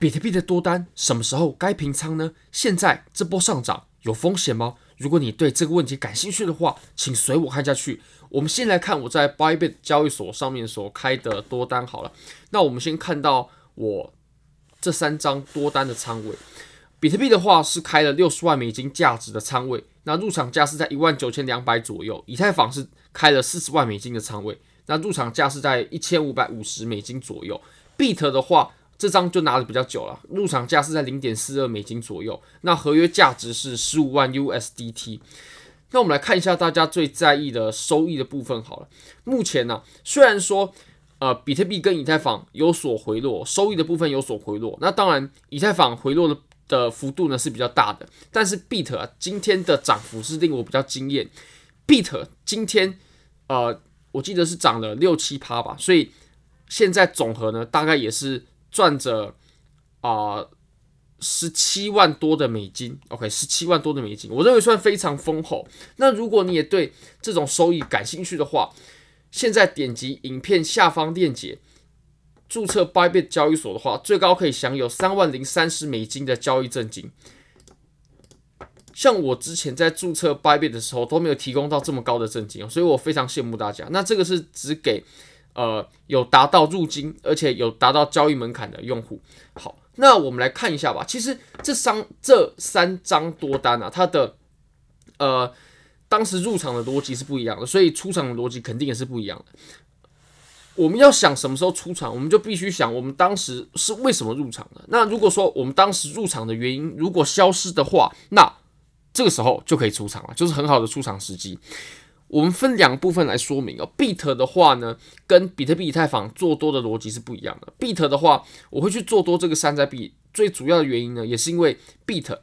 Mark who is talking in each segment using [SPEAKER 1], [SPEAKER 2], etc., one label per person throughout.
[SPEAKER 1] 比特币的多单什么时候该平仓呢？现在这波上涨有风险吗？如果你对这个问题感兴趣的话，请随我看下去。我们先来看我在 Bybit 交易所上面所开的多单好了。那我们先看到我这三张多单的仓位。比特币的话是开了六十万美金价值的仓位，那入场价是在一万九千两百左右。以太坊是开了四十万美金的仓位，那入场价是在一千五百五十美金左右。Beat 的话，这张就拿的比较久了，入场价是在零点四二美金左右，那合约价值是十五万 USDT。那我们来看一下大家最在意的收益的部分好了。目前呢、虽然说呃比特币跟以太坊有所回落，收益的部分有所回落，那当然以太坊回落的的幅度呢是比较大的，但是 Beat 啊今天的涨幅是令我比较惊艳。Beat 今天呃我记得是涨了六七趴吧，所以现在总和呢大概也是。赚着啊十七万多的美金，OK，十七万多的美金，我认为算非常丰厚。那如果你也对这种收益感兴趣的话，现在点击影片下方链接，注册 Bybit 交易所的话，最高可以享有三万零三十美金的交易证金。像我之前在注册 Bybit 的时候都没有提供到这么高的证金，所以我非常羡慕大家。那这个是只给。呃，有达到入金，而且有达到交易门槛的用户。好，那我们来看一下吧。其实这三这三张多单啊，它的呃当时入场的逻辑是不一样的，所以出场的逻辑肯定也是不一样的。我们要想什么时候出场，我们就必须想我们当时是为什么入场的。那如果说我们当时入场的原因如果消失的话，那这个时候就可以出场了，就是很好的出场时机。我们分两部分来说明哦。Beat 的话呢，跟比特币、以太坊做多的逻辑是不一样的。Beat 的话，我会去做多这个山寨币，最主要的原因呢，也是因为 Beat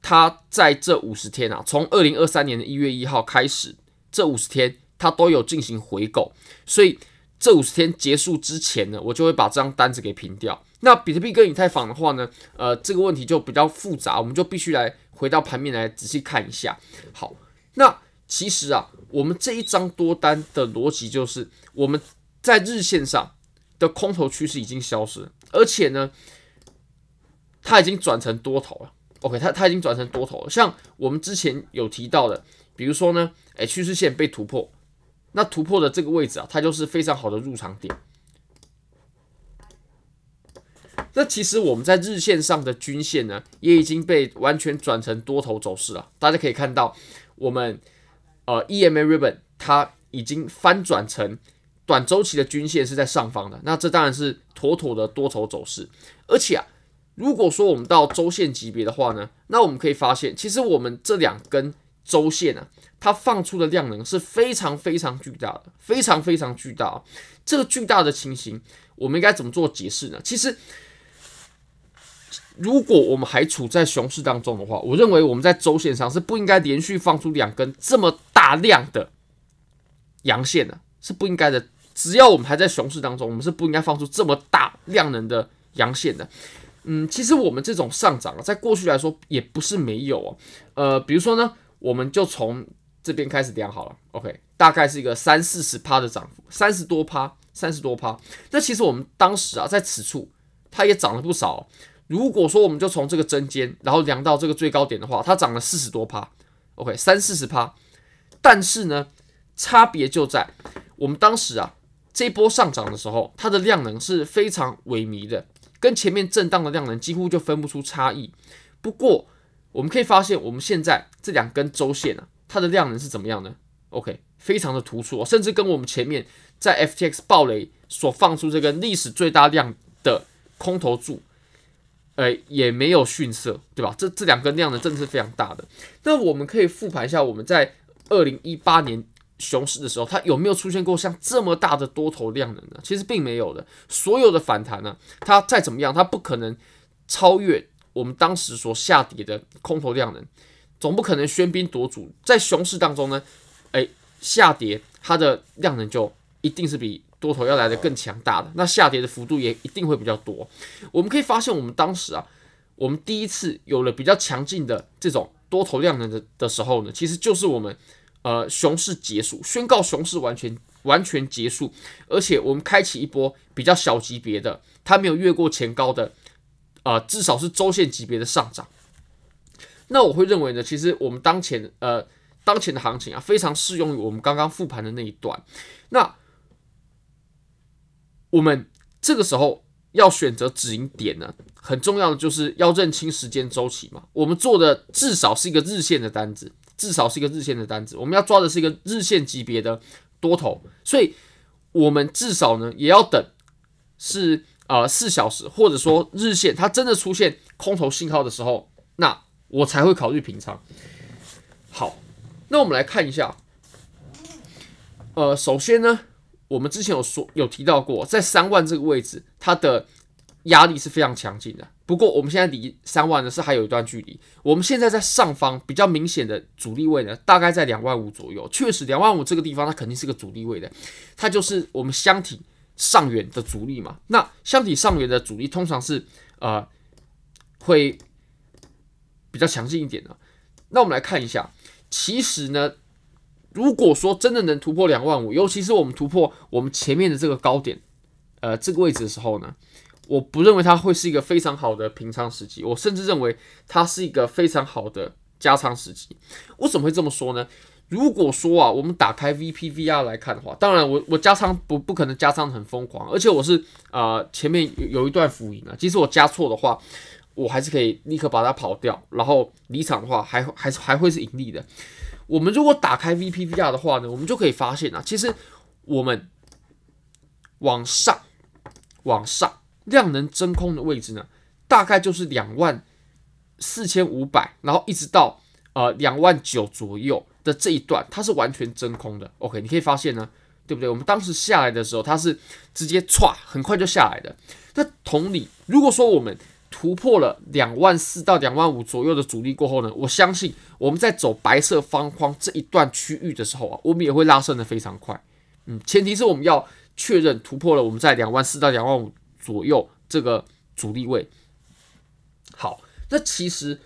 [SPEAKER 1] 它在这五十天啊，从二零二三年的一月一号开始，这五十天它都有进行回购，所以这五十天结束之前呢，我就会把这张单子给平掉。那比特币跟以太坊的话呢，呃，这个问题就比较复杂，我们就必须来回到盘面来仔细看一下。好，那其实啊。我们这一张多单的逻辑就是，我们在日线上的空头趋势已经消失，而且呢，它已经转成多头了。OK，它它已经转成多头了。像我们之前有提到的，比如说呢，哎，趋势线被突破，那突破的这个位置啊，它就是非常好的入场点。那其实我们在日线上的均线呢，也已经被完全转成多头走势了。大家可以看到，我们。呃，EMA Ribbon 它已经翻转成短周期的均线是在上方的，那这当然是妥妥的多头走势。而且啊，如果说我们到周线级别的话呢，那我们可以发现，其实我们这两根周线啊，它放出的量能是非常非常巨大的，非常非常巨大。这个巨大的情形，我们应该怎么做解释呢？其实。如果我们还处在熊市当中的话，我认为我们在周线上是不应该连续放出两根这么大量的阳线的，是不应该的。只要我们还在熊市当中，我们是不应该放出这么大量能的阳线的。嗯，其实我们这种上涨啊，在过去来说也不是没有哦。呃，比如说呢，我们就从这边开始量好了，OK，大概是一个三四十趴的涨幅，三十多趴，三十多趴。那其实我们当时啊，在此处它也涨了不少。如果说我们就从这个针尖，然后量到这个最高点的话，它涨了四十多趴，OK，三四十趴。但是呢，差别就在我们当时啊，这一波上涨的时候，它的量能是非常萎靡的，跟前面震荡的量能几乎就分不出差异。不过我们可以发现，我们现在这两根周线啊，它的量能是怎么样呢？OK，非常的突出，甚至跟我们前面在 FTX 暴雷所放出这个历史最大量的空头柱。呃，也没有逊色，对吧？这这两根量呢，真的是非常大的。那我们可以复盘一下，我们在二零一八年熊市的时候，它有没有出现过像这么大的多头量能呢？其实并没有的。所有的反弹呢，它再怎么样，它不可能超越我们当时所下跌的空头量能，总不可能喧宾夺主。在熊市当中呢，哎，下跌它的量能就一定是比。多头要来的更强大的，那下跌的幅度也一定会比较多。我们可以发现，我们当时啊，我们第一次有了比较强劲的这种多头量能的的时候呢，其实就是我们呃熊市结束，宣告熊市完全完全结束，而且我们开启一波比较小级别的，它没有越过前高的呃至少是周线级别的上涨。那我会认为呢，其实我们当前呃当前的行情啊，非常适用于我们刚刚复盘的那一段。那我们这个时候要选择止盈点呢，很重要的就是要认清时间周期嘛。我们做的至少是一个日线的单子，至少是一个日线的单子，我们要抓的是一个日线级别的多头，所以我们至少呢也要等是呃四小时，或者说日线它真的出现空头信号的时候，那。我才会考虑平仓。好，那我们来看一下。呃，首先呢，我们之前有说有提到过，在三万这个位置，它的压力是非常强劲的。不过我们现在离三万呢是还有一段距离。我们现在在上方比较明显的阻力位呢，大概在两万五左右。确实，两万五这个地方它肯定是个阻力位的，它就是我们箱体上缘的阻力嘛。那箱体上缘的阻力通常是呃会。比较强劲一点的，那我们来看一下。其实呢，如果说真的能突破两万五，尤其是我们突破我们前面的这个高点，呃，这个位置的时候呢，我不认为它会是一个非常好的平仓时机，我甚至认为它是一个非常好的加仓时机。为什么会这么说呢？如果说啊，我们打开 VPVR 来看的话，当然我我加仓不不可能加仓很疯狂，而且我是啊、前面有有一段浮盈啊，即使我加错的话。我还是可以立刻把它跑掉，然后离场的话还还是还会是盈利的。我们如果打开 VPVR 的话呢，我们就可以发现啊，其实我们往上往上量能真空的位置呢，大概就是两万四千五百，然后一直到呃两万九左右的这一段，它是完全真空的。OK，你可以发现呢，对不对？我们当时下来的时候，它是直接歘很快就下来的。那同理，如果说我们突破了两万四到两万五左右的阻力过后呢，我相信我们在走白色方框这一段区域的时候啊，我们也会拉升的非常快。嗯，前提是我们要确认突破了我们在两万四到两万五左右这个阻力位。好，那其实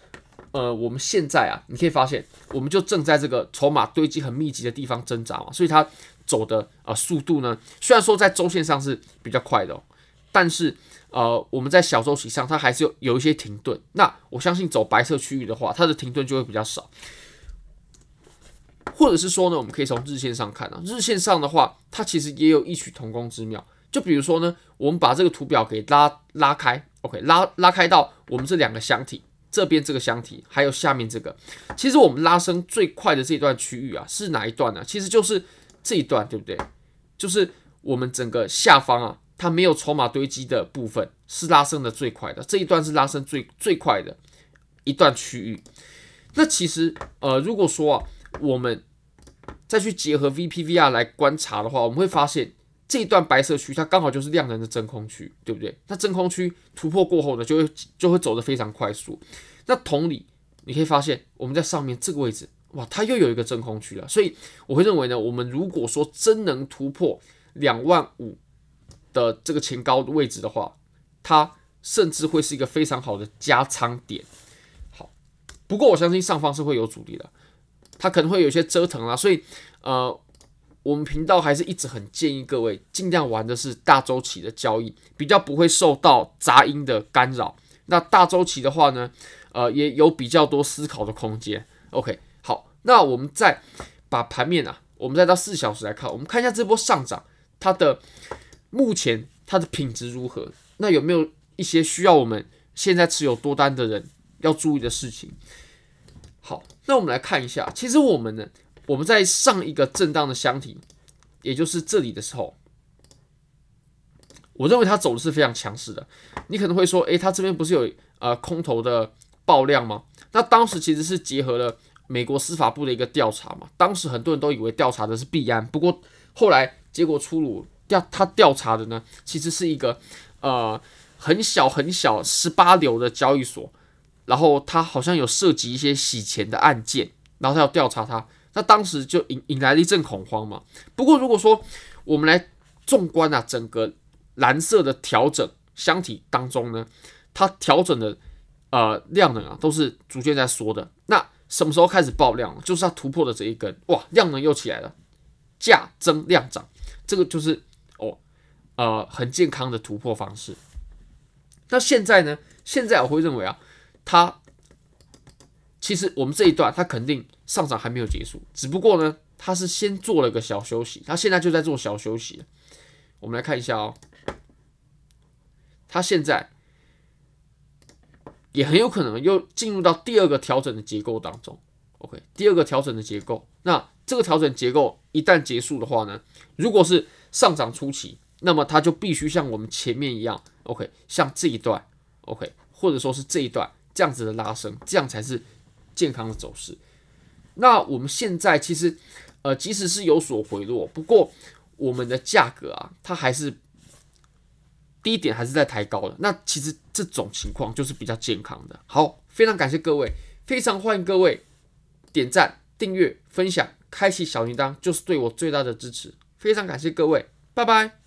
[SPEAKER 1] 呃，我们现在啊，你可以发现，我们就正在这个筹码堆积很密集的地方挣扎嘛，所以它走的呃速度呢，虽然说在周线上是比较快的哦，但是。呃，我们在小周期上，它还是有有一些停顿。那我相信走白色区域的话，它的停顿就会比较少。或者是说呢，我们可以从日线上看啊，日线上的话，它其实也有异曲同工之妙。就比如说呢，我们把这个图表给拉拉开，OK，拉拉开到我们这两个箱体这边这个箱体，还有下面这个。其实我们拉升最快的这一段区域啊，是哪一段呢？其实就是这一段，对不对？就是我们整个下方啊。它没有筹码堆积的部分是拉升的最快的，这一段是拉升最最快的一段区域。那其实呃，如果说啊，我们再去结合 VPVR 来观察的话，我们会发现这一段白色区它刚好就是量能的真空区，对不对？那真空区突破过后呢，就会就会走得非常快速。那同理，你可以发现我们在上面这个位置，哇，它又有一个真空区了。所以我会认为呢，我们如果说真能突破两万五。的这个前高的位置的话，它甚至会是一个非常好的加仓点。好，不过我相信上方是会有阻力的，它可能会有些折腾啊，所以呃，我们频道还是一直很建议各位尽量玩的是大周期的交易，比较不会受到杂音的干扰。那大周期的话呢，呃，也有比较多思考的空间。OK，好，那我们再把盘面啊，我们再到四小时来看，我们看一下这波上涨它的。目前它的品质如何？那有没有一些需要我们现在持有多单的人要注意的事情？好，那我们来看一下。其实我们呢，我们在上一个震荡的箱体，也就是这里的时候，我认为它走的是非常强势的。你可能会说，诶，它这边不是有呃空头的爆量吗？那当时其实是结合了美国司法部的一个调查嘛。当时很多人都以为调查的是币安，不过后来结果出炉。调他调查的呢，其实是一个呃很小很小十八流的交易所，然后他好像有涉及一些洗钱的案件，然后他要调查他，那当时就引引来了一阵恐慌嘛。不过如果说我们来纵观啊整个蓝色的调整箱体当中呢，它调整的呃量能啊都是逐渐在缩的。那什么时候开始爆量？就是它突破的这一根，哇，量能又起来了，价增量涨，这个就是。呃，很健康的突破方式。那现在呢？现在我会认为啊，它其实我们这一段它肯定上涨还没有结束，只不过呢，它是先做了个小休息，它现在就在做小休息。我们来看一下哦，它现在也很有可能又进入到第二个调整的结构当中。OK，第二个调整的结构，那这个调整结构一旦结束的话呢，如果是上涨初期，那么它就必须像我们前面一样，OK，像这一段，OK，或者说是这一段这样子的拉升，这样才是健康的走势。那我们现在其实，呃，即使是有所回落，不过我们的价格啊，它还是低点还是在抬高的。那其实这种情况就是比较健康的。好，非常感谢各位，非常欢迎各位点赞、订阅、分享、开启小铃铛，就是对我最大的支持。非常感谢各位，拜拜。